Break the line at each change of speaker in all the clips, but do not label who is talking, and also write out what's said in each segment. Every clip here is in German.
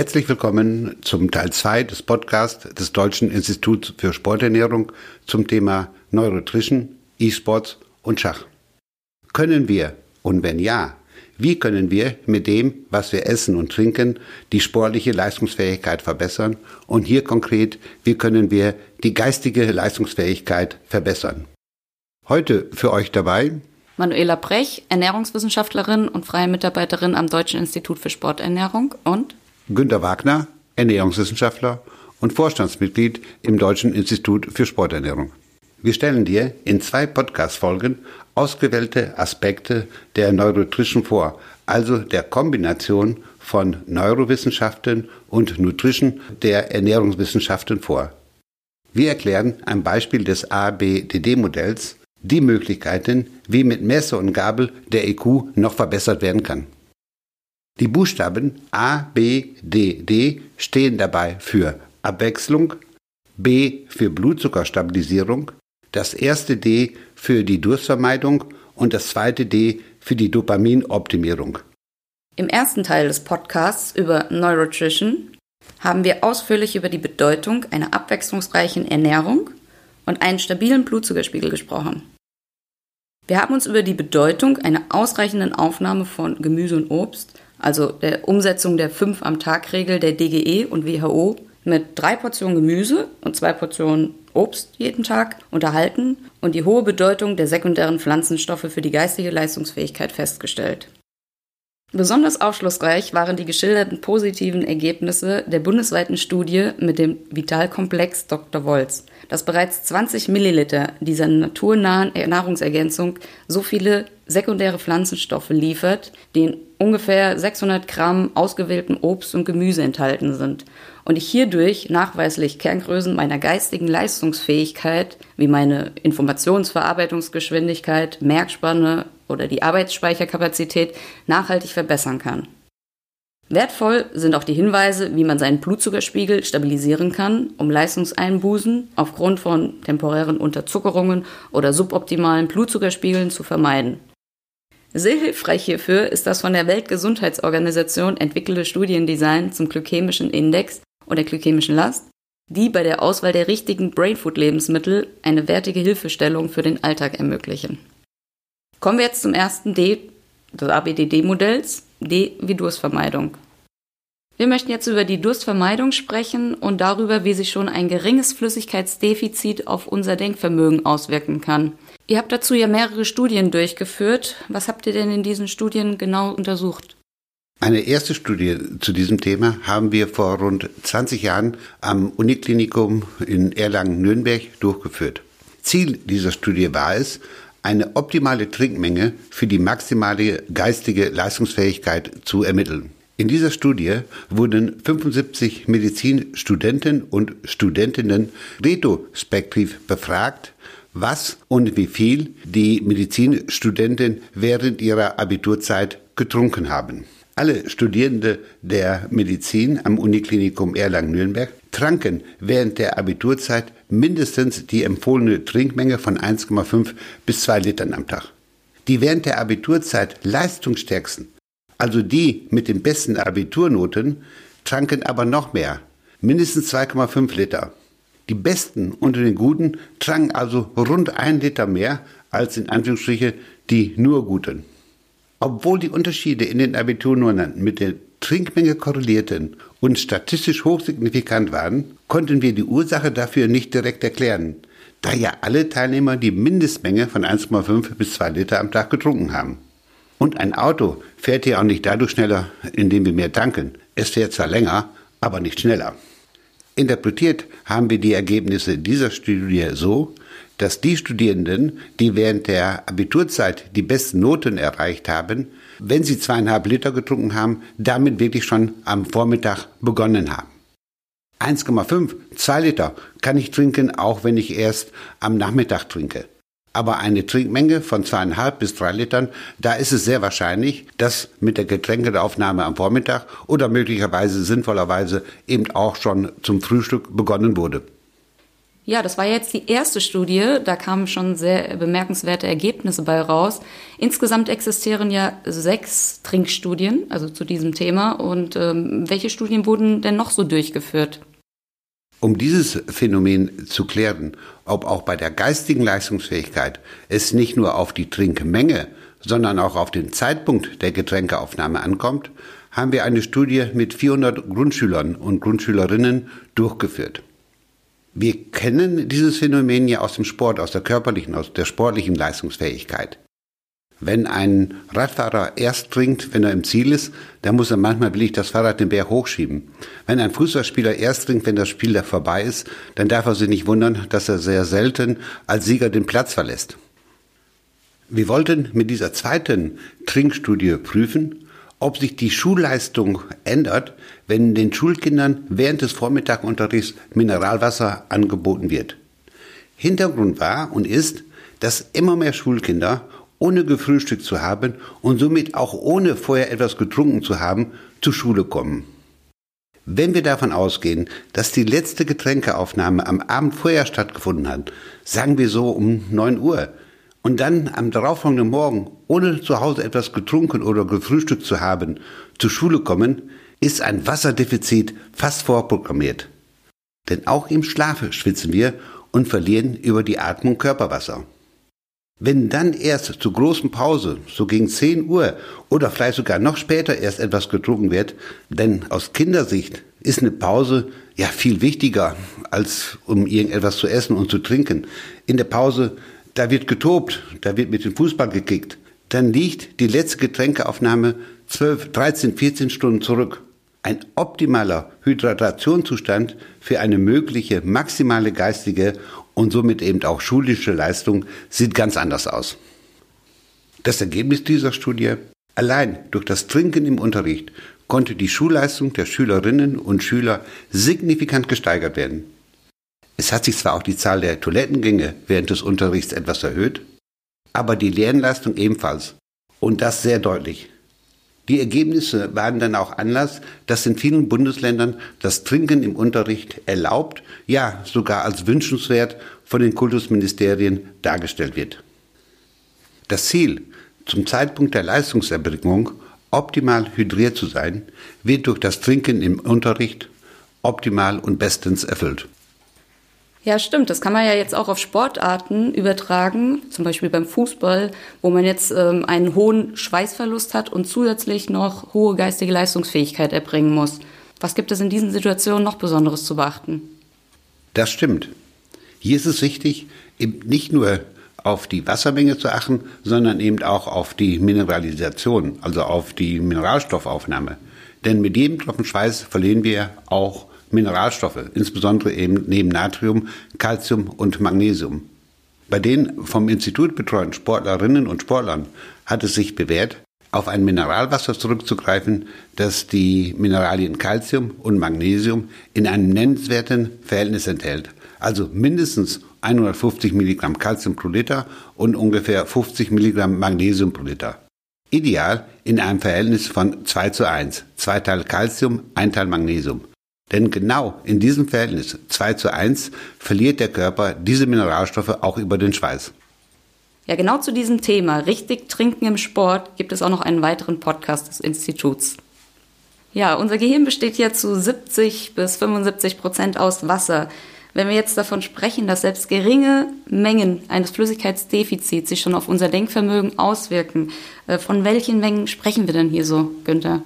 Herzlich willkommen zum Teil 2 des Podcasts des Deutschen Instituts für Sporternährung zum Thema Neurotrition, E-Sports und Schach. Können wir, und wenn ja, wie können wir mit dem, was wir essen und trinken, die sportliche Leistungsfähigkeit verbessern? Und hier konkret, wie können wir die geistige Leistungsfähigkeit verbessern? Heute für euch dabei
Manuela Brech, Ernährungswissenschaftlerin und freie Mitarbeiterin am Deutschen Institut für Sporternährung und
Günter Wagner, Ernährungswissenschaftler und Vorstandsmitglied im Deutschen Institut für Sporternährung. Wir stellen dir in zwei Podcast-Folgen ausgewählte Aspekte der Neurotrition vor, also der Kombination von Neurowissenschaften und Nutrition der Ernährungswissenschaften vor. Wir erklären am Beispiel des ABDD-Modells die Möglichkeiten, wie mit Messer und Gabel der IQ noch verbessert werden kann. Die Buchstaben A, B, D, D stehen dabei für Abwechslung, B für Blutzuckerstabilisierung, das erste D für die Durstvermeidung und das zweite D für die Dopaminoptimierung.
Im ersten Teil des Podcasts über Neurotrition haben wir ausführlich über die Bedeutung einer abwechslungsreichen Ernährung und einen stabilen Blutzuckerspiegel gesprochen. Wir haben uns über die Bedeutung einer ausreichenden Aufnahme von Gemüse und Obst, also der Umsetzung der 5 am Tag Regel der DGE und WHO mit drei Portionen Gemüse und zwei Portionen Obst jeden Tag unterhalten und die hohe Bedeutung der sekundären Pflanzenstoffe für die geistige Leistungsfähigkeit festgestellt. Besonders aufschlussreich waren die geschilderten positiven Ergebnisse der bundesweiten Studie mit dem Vitalkomplex Dr. Wolz, das bereits 20 Milliliter dieser naturnahen Nahrungsergänzung so viele sekundäre Pflanzenstoffe liefert, die in ungefähr 600 Gramm ausgewähltem Obst und Gemüse enthalten sind und ich hierdurch nachweislich Kerngrößen meiner geistigen Leistungsfähigkeit wie meine Informationsverarbeitungsgeschwindigkeit, Merkspanne oder die Arbeitsspeicherkapazität nachhaltig verbessern kann. Wertvoll sind auch die Hinweise, wie man seinen Blutzuckerspiegel stabilisieren kann, um Leistungseinbußen aufgrund von temporären Unterzuckerungen oder suboptimalen Blutzuckerspiegeln zu vermeiden. Sehr hilfreich hierfür ist das von der Weltgesundheitsorganisation entwickelte Studiendesign zum glykämischen Index und der glykämischen Last, die bei der Auswahl der richtigen Brainfood-Lebensmittel eine wertige Hilfestellung für den Alltag ermöglichen. Kommen wir jetzt zum ersten D des ABDD-Modells, D wie Durstvermeidung. Wir möchten jetzt über die Durstvermeidung sprechen und darüber, wie sich schon ein geringes Flüssigkeitsdefizit auf unser Denkvermögen auswirken kann. Ihr habt dazu ja mehrere Studien durchgeführt. Was habt ihr denn in diesen Studien genau untersucht?
Eine erste Studie zu diesem Thema haben wir vor rund 20 Jahren am Uniklinikum in Erlangen-Nürnberg durchgeführt. Ziel dieser Studie war es, eine optimale Trinkmenge für die maximale geistige Leistungsfähigkeit zu ermitteln. In dieser Studie wurden 75 Medizinstudenten und Studentinnen retrospektiv befragt, was und wie viel die Medizinstudenten während ihrer Abiturzeit getrunken haben. Alle Studierende der Medizin am Uniklinikum Erlangen-Nürnberg tranken während der Abiturzeit mindestens die empfohlene Trinkmenge von 1,5 bis 2 Litern am Tag. Die während der Abiturzeit leistungsstärksten, also die mit den besten Abiturnoten, tranken aber noch mehr, mindestens 2,5 Liter. Die Besten unter den Guten tranken also rund ein Liter mehr als in Anführungsstriche die nur Guten. Obwohl die Unterschiede in den Abiturnoten mit der Trinkmenge korrelierten und statistisch hochsignifikant waren, konnten wir die Ursache dafür nicht direkt erklären, da ja alle Teilnehmer die Mindestmenge von 1,5 bis 2 Liter am Tag getrunken haben. Und ein Auto fährt ja auch nicht dadurch schneller, indem wir mehr tanken. Es fährt zwar länger, aber nicht schneller. Interpretiert haben wir die Ergebnisse dieser Studie so, dass die Studierenden, die während der Abiturzeit die besten Noten erreicht haben, wenn sie zweieinhalb Liter getrunken haben, damit wirklich schon am Vormittag begonnen haben. 1,5, 2 Liter kann ich trinken, auch wenn ich erst am Nachmittag trinke. Aber eine Trinkmenge von zweieinhalb bis drei Litern, da ist es sehr wahrscheinlich, dass mit der Getränkeaufnahme am Vormittag oder möglicherweise sinnvollerweise eben auch schon zum Frühstück begonnen wurde.
Ja, das war jetzt die erste Studie. Da kamen schon sehr bemerkenswerte Ergebnisse bei raus. Insgesamt existieren ja sechs Trinkstudien, also zu diesem Thema. Und ähm, welche Studien wurden denn noch so durchgeführt?
Um dieses Phänomen zu klären, ob auch bei der geistigen Leistungsfähigkeit es nicht nur auf die Trinkmenge, sondern auch auf den Zeitpunkt der Getränkeaufnahme ankommt, haben wir eine Studie mit 400 Grundschülern und Grundschülerinnen durchgeführt. Wir kennen dieses Phänomen ja aus dem Sport, aus der körperlichen, aus der sportlichen Leistungsfähigkeit. Wenn ein Radfahrer erst trinkt, wenn er im Ziel ist, dann muss er manchmal billig das Fahrrad den Berg hochschieben. Wenn ein Fußballspieler erst trinkt, wenn das Spiel da vorbei ist, dann darf er sich nicht wundern, dass er sehr selten als Sieger den Platz verlässt. Wir wollten mit dieser zweiten Trinkstudie prüfen, ob sich die Schulleistung ändert, wenn den Schulkindern während des Vormittagunterrichts Mineralwasser angeboten wird. Hintergrund war und ist, dass immer mehr Schulkinder ohne gefrühstückt zu haben und somit auch ohne vorher etwas getrunken zu haben, zur Schule kommen. Wenn wir davon ausgehen, dass die letzte Getränkeaufnahme am Abend vorher stattgefunden hat, sagen wir so um 9 Uhr, und dann am darauffolgenden Morgen, ohne zu Hause etwas getrunken oder gefrühstückt zu haben, zur Schule kommen, ist ein Wasserdefizit fast vorprogrammiert. Denn auch im Schlafe schwitzen wir und verlieren über die Atmung Körperwasser. Wenn dann erst zur großen Pause, so gegen 10 Uhr oder vielleicht sogar noch später erst etwas getrunken wird, denn aus Kindersicht ist eine Pause ja viel wichtiger, als um irgendetwas zu essen und zu trinken. In der Pause da wird getobt, da wird mit dem Fußball gekickt, dann liegt die letzte Getränkeaufnahme 12, 13, 14 Stunden zurück. Ein optimaler Hydratationszustand für eine mögliche maximale geistige und somit eben auch schulische Leistung sieht ganz anders aus. Das Ergebnis dieser Studie? Allein durch das Trinken im Unterricht konnte die Schulleistung der Schülerinnen und Schüler signifikant gesteigert werden. Es hat sich zwar auch die Zahl der Toilettengänge während des Unterrichts etwas erhöht, aber die Lernleistung ebenfalls. Und das sehr deutlich. Die Ergebnisse waren dann auch Anlass, dass in vielen Bundesländern das Trinken im Unterricht erlaubt, ja sogar als wünschenswert von den Kultusministerien dargestellt wird. Das Ziel, zum Zeitpunkt der Leistungserbringung optimal hydriert zu sein, wird durch das Trinken im Unterricht optimal und bestens erfüllt.
Ja, stimmt. Das kann man ja jetzt auch auf Sportarten übertragen, zum Beispiel beim Fußball, wo man jetzt ähm, einen hohen Schweißverlust hat und zusätzlich noch hohe geistige Leistungsfähigkeit erbringen muss. Was gibt es in diesen Situationen noch Besonderes zu beachten?
Das stimmt. Hier ist es wichtig, eben nicht nur auf die Wassermenge zu achten, sondern eben auch auf die Mineralisation, also auf die Mineralstoffaufnahme. Denn mit jedem Tropfen Schweiß verlieren wir auch Mineralstoffe, insbesondere eben neben Natrium, Calcium und Magnesium. Bei den vom Institut betreuten Sportlerinnen und Sportlern hat es sich bewährt, auf ein Mineralwasser zurückzugreifen, das die Mineralien Calcium und Magnesium in einem nennenswerten Verhältnis enthält. Also mindestens 150 Milligramm Calcium pro Liter und ungefähr 50 Milligramm Magnesium pro Liter. Ideal in einem Verhältnis von 2 zu 1. Zwei Teil Calcium, ein Teil Magnesium. Denn genau in diesem Verhältnis 2 zu 1 verliert der Körper diese Mineralstoffe auch über den Schweiß.
Ja, genau zu diesem Thema, richtig trinken im Sport, gibt es auch noch einen weiteren Podcast des Instituts. Ja, unser Gehirn besteht ja zu 70 bis 75 Prozent aus Wasser. Wenn wir jetzt davon sprechen, dass selbst geringe Mengen eines Flüssigkeitsdefizits sich schon auf unser Denkvermögen auswirken, äh, von welchen Mengen sprechen wir denn hier so, Günther?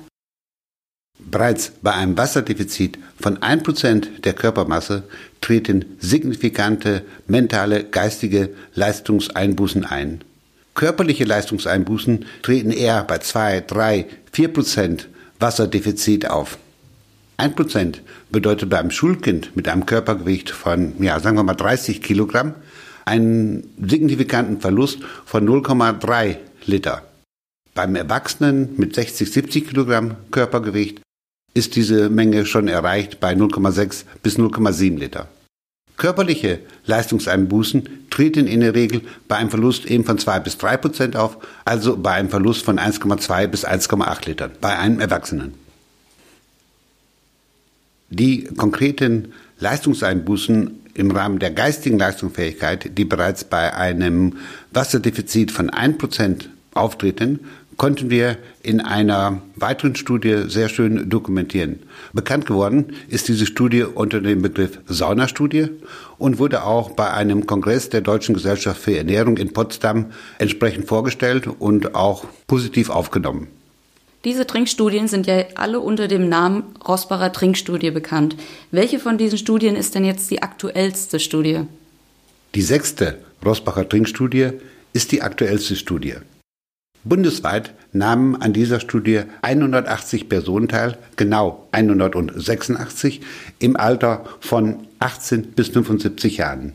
Bereits bei einem Wasserdefizit von 1% der Körpermasse treten signifikante mentale, geistige Leistungseinbußen ein. Körperliche Leistungseinbußen treten eher bei 2, 3, 4% Wasserdefizit auf. 1% bedeutet beim Schulkind mit einem Körpergewicht von, ja, sagen wir mal 30 Kilogramm einen signifikanten Verlust von 0,3 Liter. Beim Erwachsenen mit 60, 70 Kilogramm Körpergewicht ist diese Menge schon erreicht bei 0,6 bis 0,7 Liter. Körperliche Leistungseinbußen treten in der Regel bei einem Verlust eben von 2 bis 3 Prozent auf, also bei einem Verlust von 1,2 bis 1,8 Litern bei einem Erwachsenen. Die konkreten Leistungseinbußen im Rahmen der geistigen Leistungsfähigkeit, die bereits bei einem Wasserdefizit von 1% auftreten, konnten wir in einer weiteren Studie sehr schön dokumentieren. Bekannt geworden ist diese Studie unter dem Begriff Saunastudie und wurde auch bei einem Kongress der Deutschen Gesellschaft für Ernährung in Potsdam entsprechend vorgestellt und auch positiv aufgenommen.
Diese Trinkstudien sind ja alle unter dem Namen Rossbacher Trinkstudie bekannt. Welche von diesen Studien ist denn jetzt die aktuellste Studie?
Die sechste Rossbacher Trinkstudie ist die aktuellste Studie. Bundesweit nahmen an dieser Studie 180 Personen teil, genau 186 im Alter von 18 bis 75 Jahren.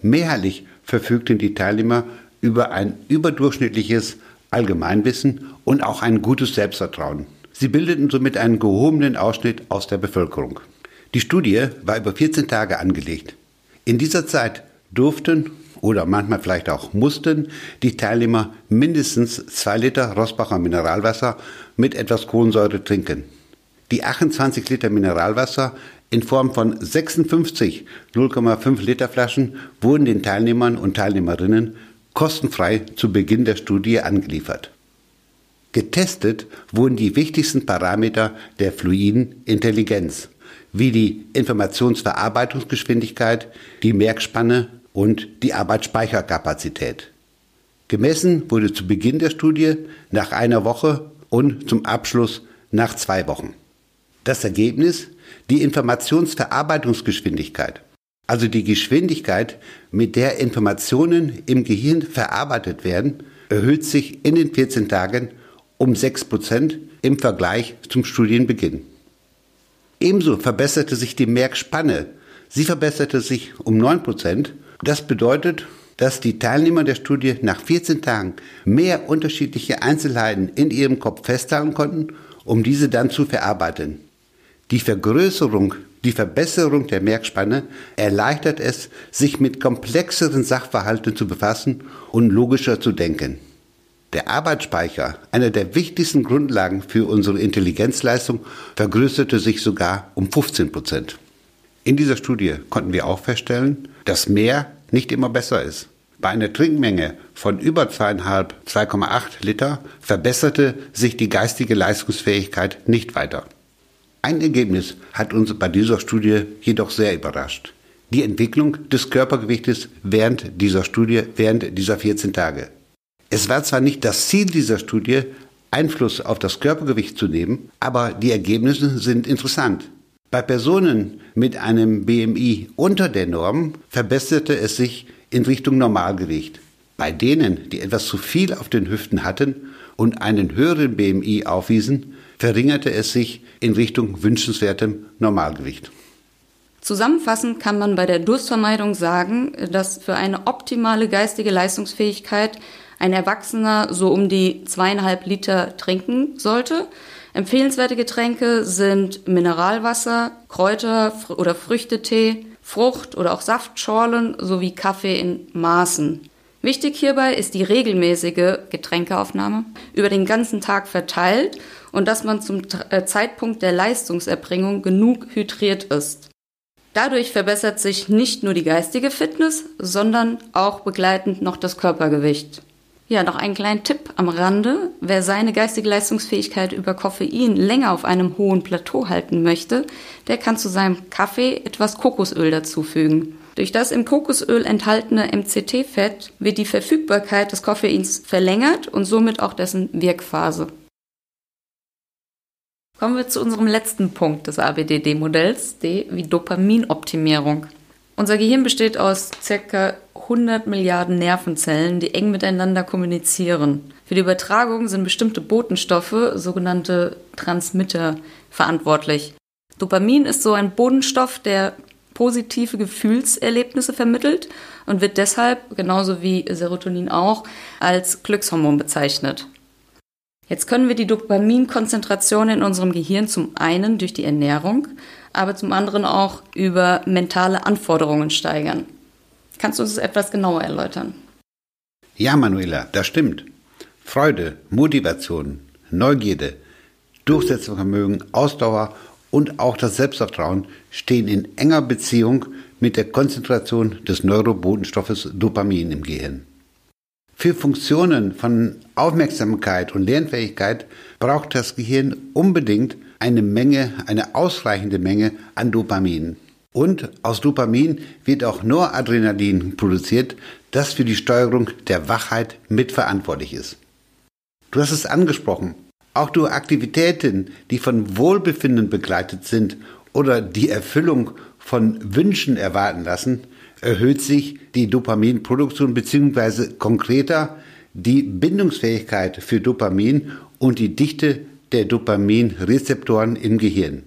Mehrheitlich verfügten die Teilnehmer über ein überdurchschnittliches Allgemeinwissen und auch ein gutes Selbstvertrauen. Sie bildeten somit einen gehobenen Ausschnitt aus der Bevölkerung. Die Studie war über 14 Tage angelegt. In dieser Zeit durften oder manchmal vielleicht auch mussten die Teilnehmer mindestens zwei Liter Rossbacher Mineralwasser mit etwas Kohlensäure trinken. Die 28 Liter Mineralwasser in Form von 56 0,5 Liter Flaschen wurden den Teilnehmern und Teilnehmerinnen kostenfrei zu Beginn der Studie angeliefert. Getestet wurden die wichtigsten Parameter der fluiden Intelligenz, wie die Informationsverarbeitungsgeschwindigkeit, die Merkspanne und die Arbeitsspeicherkapazität. Gemessen wurde zu Beginn der Studie nach einer Woche und zum Abschluss nach zwei Wochen. Das Ergebnis die Informationsverarbeitungsgeschwindigkeit, also die Geschwindigkeit, mit der Informationen im Gehirn verarbeitet werden, erhöht sich in den 14 Tagen um 6 Prozent im Vergleich zum Studienbeginn. Ebenso verbesserte sich die Merkspanne. Sie verbesserte sich um 9 Prozent das bedeutet, dass die Teilnehmer der Studie nach 14 Tagen mehr unterschiedliche Einzelheiten in ihrem Kopf festhalten konnten, um diese dann zu verarbeiten. Die Vergrößerung, die Verbesserung der Merkspanne erleichtert es, sich mit komplexeren Sachverhalten zu befassen und logischer zu denken. Der Arbeitsspeicher, einer der wichtigsten Grundlagen für unsere Intelligenzleistung, vergrößerte sich sogar um 15 Prozent. In dieser Studie konnten wir auch feststellen, dass mehr nicht immer besser ist. Bei einer Trinkmenge von über zweieinhalb, 2,8 Liter verbesserte sich die geistige Leistungsfähigkeit nicht weiter. Ein Ergebnis hat uns bei dieser Studie jedoch sehr überrascht. Die Entwicklung des Körpergewichtes während dieser Studie, während dieser 14 Tage. Es war zwar nicht das Ziel dieser Studie, Einfluss auf das Körpergewicht zu nehmen, aber die Ergebnisse sind interessant. Bei Personen mit einem BMI unter der Norm verbesserte es sich in Richtung Normalgewicht. Bei denen, die etwas zu viel auf den Hüften hatten und einen höheren BMI aufwiesen, verringerte es sich in Richtung wünschenswertem Normalgewicht.
Zusammenfassend kann man bei der Durstvermeidung sagen, dass für eine optimale geistige Leistungsfähigkeit ein Erwachsener so um die zweieinhalb Liter trinken sollte. Empfehlenswerte Getränke sind Mineralwasser, Kräuter- oder Früchtetee, Frucht- oder auch Saftschorlen sowie Kaffee in Maßen. Wichtig hierbei ist die regelmäßige Getränkeaufnahme über den ganzen Tag verteilt und dass man zum äh, Zeitpunkt der Leistungserbringung genug hydriert ist. Dadurch verbessert sich nicht nur die geistige Fitness, sondern auch begleitend noch das Körpergewicht. Ja, noch einen kleinen Tipp am Rande. Wer seine geistige Leistungsfähigkeit über Koffein länger auf einem hohen Plateau halten möchte, der kann zu seinem Kaffee etwas Kokosöl dazufügen. Durch das im Kokosöl enthaltene MCT-Fett wird die Verfügbarkeit des Koffeins verlängert und somit auch dessen Wirkphase. Kommen wir zu unserem letzten Punkt des ABDD-Modells, D wie Dopaminoptimierung. Unser Gehirn besteht aus ca. 100 Milliarden Nervenzellen, die eng miteinander kommunizieren. Für die Übertragung sind bestimmte Botenstoffe, sogenannte Transmitter, verantwortlich. Dopamin ist so ein Bodenstoff, der positive Gefühlserlebnisse vermittelt und wird deshalb, genauso wie Serotonin auch, als Glückshormon bezeichnet. Jetzt können wir die Dopaminkonzentration in unserem Gehirn zum einen durch die Ernährung, aber zum anderen auch über mentale Anforderungen steigern. Kannst du uns etwas genauer erläutern?
Ja, Manuela, das stimmt. Freude, Motivation, Neugierde, Durchsetzungsvermögen, Ausdauer und auch das Selbstvertrauen stehen in enger Beziehung mit der Konzentration des Neurobotenstoffes Dopamin im Gehirn. Für Funktionen von Aufmerksamkeit und Lernfähigkeit braucht das Gehirn unbedingt eine Menge, eine ausreichende Menge an Dopamin. Und aus Dopamin wird auch Noradrenalin produziert, das für die Steuerung der Wachheit mitverantwortlich ist. Du hast es angesprochen. Auch durch Aktivitäten, die von Wohlbefinden begleitet sind oder die Erfüllung von Wünschen erwarten lassen, erhöht sich die Dopaminproduktion bzw. konkreter die Bindungsfähigkeit für Dopamin und die Dichte der Dopaminrezeptoren im Gehirn.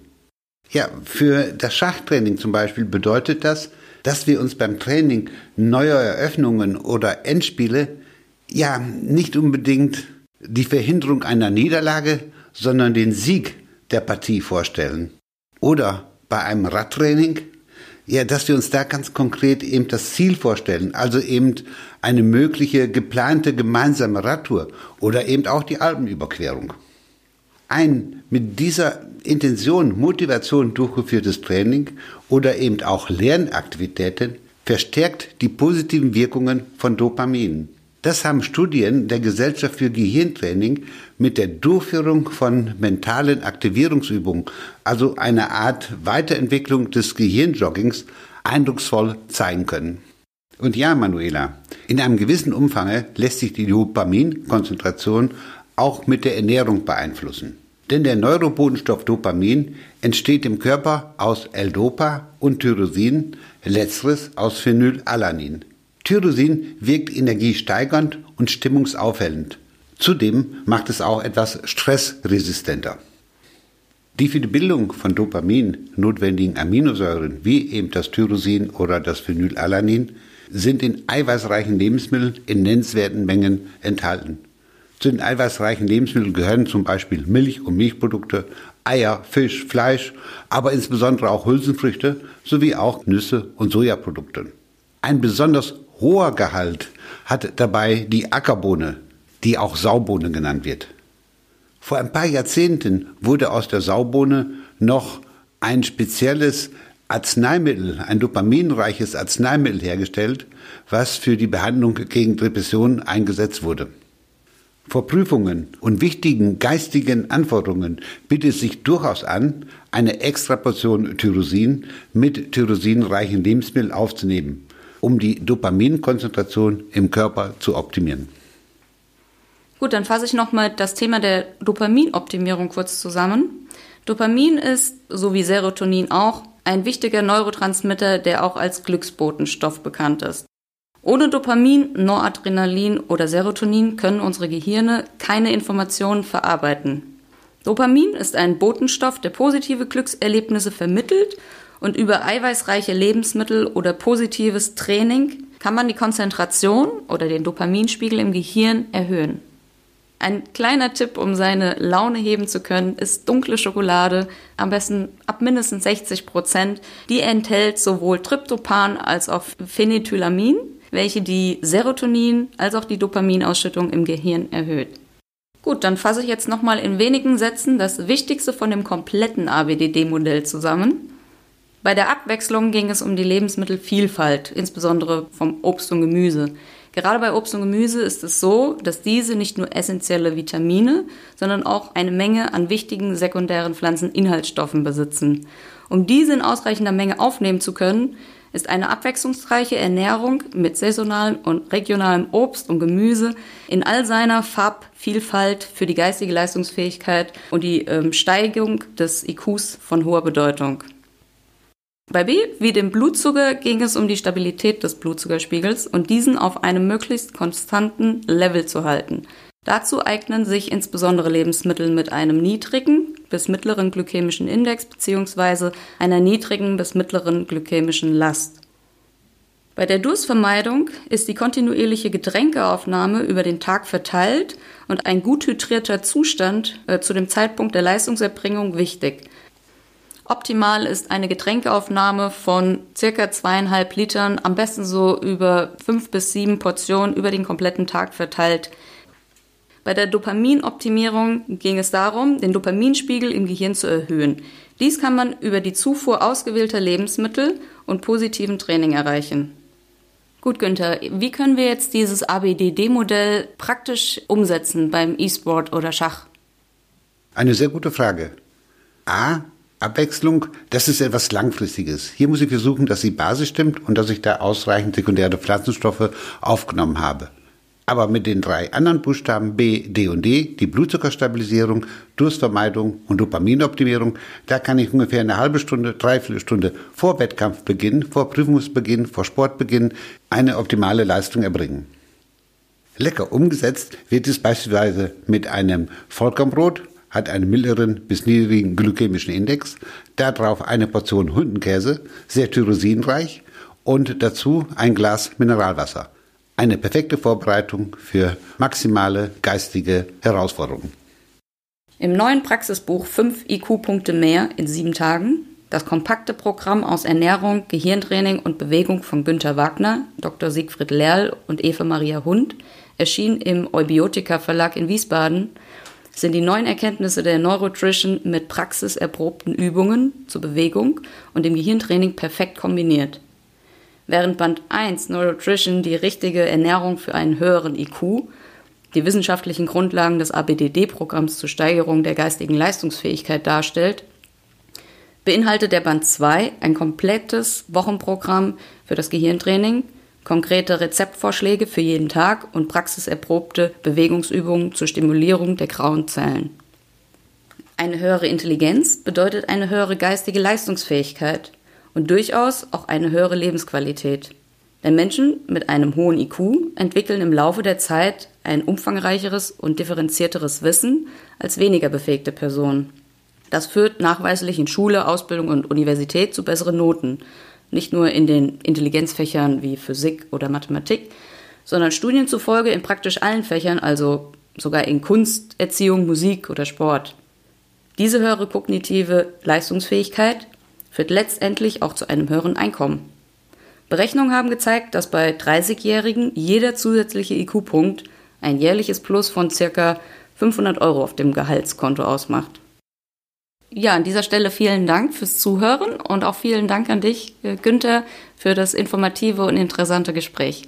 Ja, für das Schachtraining zum Beispiel bedeutet das, dass wir uns beim Training neuer Eröffnungen oder Endspiele ja nicht unbedingt die Verhinderung einer Niederlage, sondern den Sieg der Partie vorstellen. Oder bei einem Radtraining, ja, dass wir uns da ganz konkret eben das Ziel vorstellen, also eben eine mögliche geplante gemeinsame Radtour oder eben auch die Alpenüberquerung. Ein mit dieser Intention, Motivation durchgeführtes Training oder eben auch Lernaktivitäten verstärkt die positiven Wirkungen von Dopamin. Das haben Studien der Gesellschaft für Gehirntraining mit der Durchführung von mentalen Aktivierungsübungen, also einer Art Weiterentwicklung des Gehirnjoggings, eindrucksvoll zeigen können. Und ja, Manuela, in einem gewissen Umfang lässt sich die Dopaminkonzentration auch mit der Ernährung beeinflussen. Denn der Neurobotenstoff Dopamin entsteht im Körper aus L-Dopa und Tyrosin, letzteres aus Phenylalanin. Tyrosin wirkt energiesteigernd und stimmungsaufhellend. Zudem macht es auch etwas stressresistenter. Die für die Bildung von Dopamin notwendigen Aminosäuren, wie eben das Tyrosin oder das Phenylalanin, sind in eiweißreichen Lebensmitteln in nennenswerten Mengen enthalten. Zu den eiweißreichen Lebensmitteln gehören zum Beispiel Milch und Milchprodukte, Eier, Fisch, Fleisch, aber insbesondere auch Hülsenfrüchte sowie auch Nüsse und Sojaprodukte. Ein besonders hoher Gehalt hat dabei die Ackerbohne, die auch Saubohne genannt wird. Vor ein paar Jahrzehnten wurde aus der Saubohne noch ein spezielles Arzneimittel, ein dopaminreiches Arzneimittel hergestellt, was für die Behandlung gegen Depressionen eingesetzt wurde. Vor Prüfungen und wichtigen geistigen Anforderungen bietet es sich durchaus an, eine extra Portion Tyrosin mit tyrosinreichen Lebensmitteln aufzunehmen, um die Dopaminkonzentration im Körper zu optimieren.
Gut, dann fasse ich nochmal das Thema der Dopaminoptimierung kurz zusammen. Dopamin ist, so wie Serotonin auch, ein wichtiger Neurotransmitter, der auch als Glücksbotenstoff bekannt ist. Ohne Dopamin, Noradrenalin oder Serotonin können unsere Gehirne keine Informationen verarbeiten. Dopamin ist ein Botenstoff, der positive Glückserlebnisse vermittelt und über eiweißreiche Lebensmittel oder positives Training kann man die Konzentration oder den Dopaminspiegel im Gehirn erhöhen. Ein kleiner Tipp, um seine Laune heben zu können, ist dunkle Schokolade, am besten ab mindestens 60 Prozent. Die enthält sowohl Tryptopan als auch Phenethylamin welche die Serotonin- als auch die Dopaminausschüttung im Gehirn erhöht. Gut, dann fasse ich jetzt nochmal in wenigen Sätzen das Wichtigste von dem kompletten ABDD-Modell zusammen. Bei der Abwechslung ging es um die Lebensmittelvielfalt, insbesondere vom Obst und Gemüse. Gerade bei Obst und Gemüse ist es so, dass diese nicht nur essentielle Vitamine, sondern auch eine Menge an wichtigen sekundären Pflanzeninhaltsstoffen besitzen. Um diese in ausreichender Menge aufnehmen zu können, ist eine abwechslungsreiche Ernährung mit saisonalem und regionalem Obst und Gemüse in all seiner Farbvielfalt für die geistige Leistungsfähigkeit und die ähm, Steigerung des IQs von hoher Bedeutung. Bei B wie dem Blutzucker ging es um die Stabilität des Blutzuckerspiegels und diesen auf einem möglichst konstanten Level zu halten. Dazu eignen sich insbesondere Lebensmittel mit einem niedrigen bis mittleren glykämischen Index bzw. einer niedrigen bis mittleren glykämischen Last. Bei der Durstvermeidung ist die kontinuierliche Getränkeaufnahme über den Tag verteilt und ein gut hydrierter Zustand äh, zu dem Zeitpunkt der Leistungserbringung wichtig. Optimal ist eine Getränkeaufnahme von circa zweieinhalb Litern, am besten so über fünf bis sieben Portionen über den kompletten Tag verteilt Bei der Dopaminoptimierung ging es darum, den Dopaminspiegel im Gehirn zu erhöhen. Dies kann man über die Zufuhr ausgewählter Lebensmittel und positiven Training erreichen. Gut, Günther, wie können wir jetzt dieses ABDD-Modell praktisch umsetzen beim E-Sport oder Schach?
Eine sehr gute Frage. A. Abwechslung, das ist etwas Langfristiges. Hier muss ich versuchen, dass die Basis stimmt und dass ich da ausreichend sekundäre Pflanzenstoffe aufgenommen habe. Aber mit den drei anderen Buchstaben B, D und D, die Blutzuckerstabilisierung, Durstvermeidung und Dopaminoptimierung, da kann ich ungefähr eine halbe Stunde, dreiviertel Stunde vor Wettkampfbeginn, vor Prüfungsbeginn, vor Sportbeginn eine optimale Leistung erbringen. Lecker umgesetzt wird es beispielsweise mit einem Vollkornbrot, hat einen mittleren bis niedrigen glykämischen Index, darauf eine Portion Hundenkäse, sehr tyrosinreich und dazu ein Glas Mineralwasser. Eine perfekte Vorbereitung für maximale geistige Herausforderungen.
Im neuen Praxisbuch 5 IQ-Punkte mehr in sieben Tagen, das kompakte Programm aus Ernährung, Gehirntraining und Bewegung von Günter Wagner, Dr. Siegfried Lerl und Eva Maria Hund, erschien im Eubiotika Verlag in Wiesbaden sind die neuen Erkenntnisse der Neurotrition mit praxiserprobten Übungen zur Bewegung und dem Gehirntraining perfekt kombiniert. Während Band 1 Neurotrition die richtige Ernährung für einen höheren IQ, die wissenschaftlichen Grundlagen des ABDD-Programms zur Steigerung der geistigen Leistungsfähigkeit darstellt, beinhaltet der Band 2 ein komplettes Wochenprogramm für das Gehirntraining konkrete Rezeptvorschläge für jeden Tag und praxiserprobte Bewegungsübungen zur Stimulierung der grauen Zellen. Eine höhere Intelligenz bedeutet eine höhere geistige Leistungsfähigkeit und durchaus auch eine höhere Lebensqualität. Denn Menschen mit einem hohen IQ entwickeln im Laufe der Zeit ein umfangreicheres und differenzierteres Wissen als weniger befähigte Personen. Das führt nachweislich in Schule, Ausbildung und Universität zu besseren Noten nicht nur in den Intelligenzfächern wie Physik oder Mathematik, sondern Studien zufolge in praktisch allen Fächern, also sogar in Kunst, Erziehung, Musik oder Sport. Diese höhere kognitive Leistungsfähigkeit führt letztendlich auch zu einem höheren Einkommen. Berechnungen haben gezeigt, dass bei 30-Jährigen jeder zusätzliche IQ-Punkt ein jährliches Plus von ca. 500 Euro auf dem Gehaltskonto ausmacht. Ja, an dieser Stelle vielen Dank fürs Zuhören und auch vielen Dank an dich, äh, Günther, für das informative und interessante Gespräch.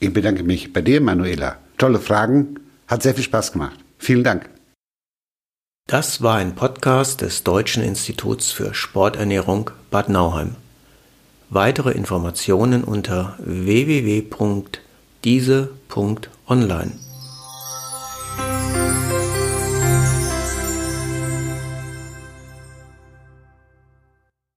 Ich bedanke mich bei dir, Manuela. Tolle Fragen, hat sehr viel Spaß gemacht. Vielen Dank.
Das war ein Podcast des Deutschen Instituts für Sporternährung Bad Nauheim. Weitere Informationen unter www.diese.online.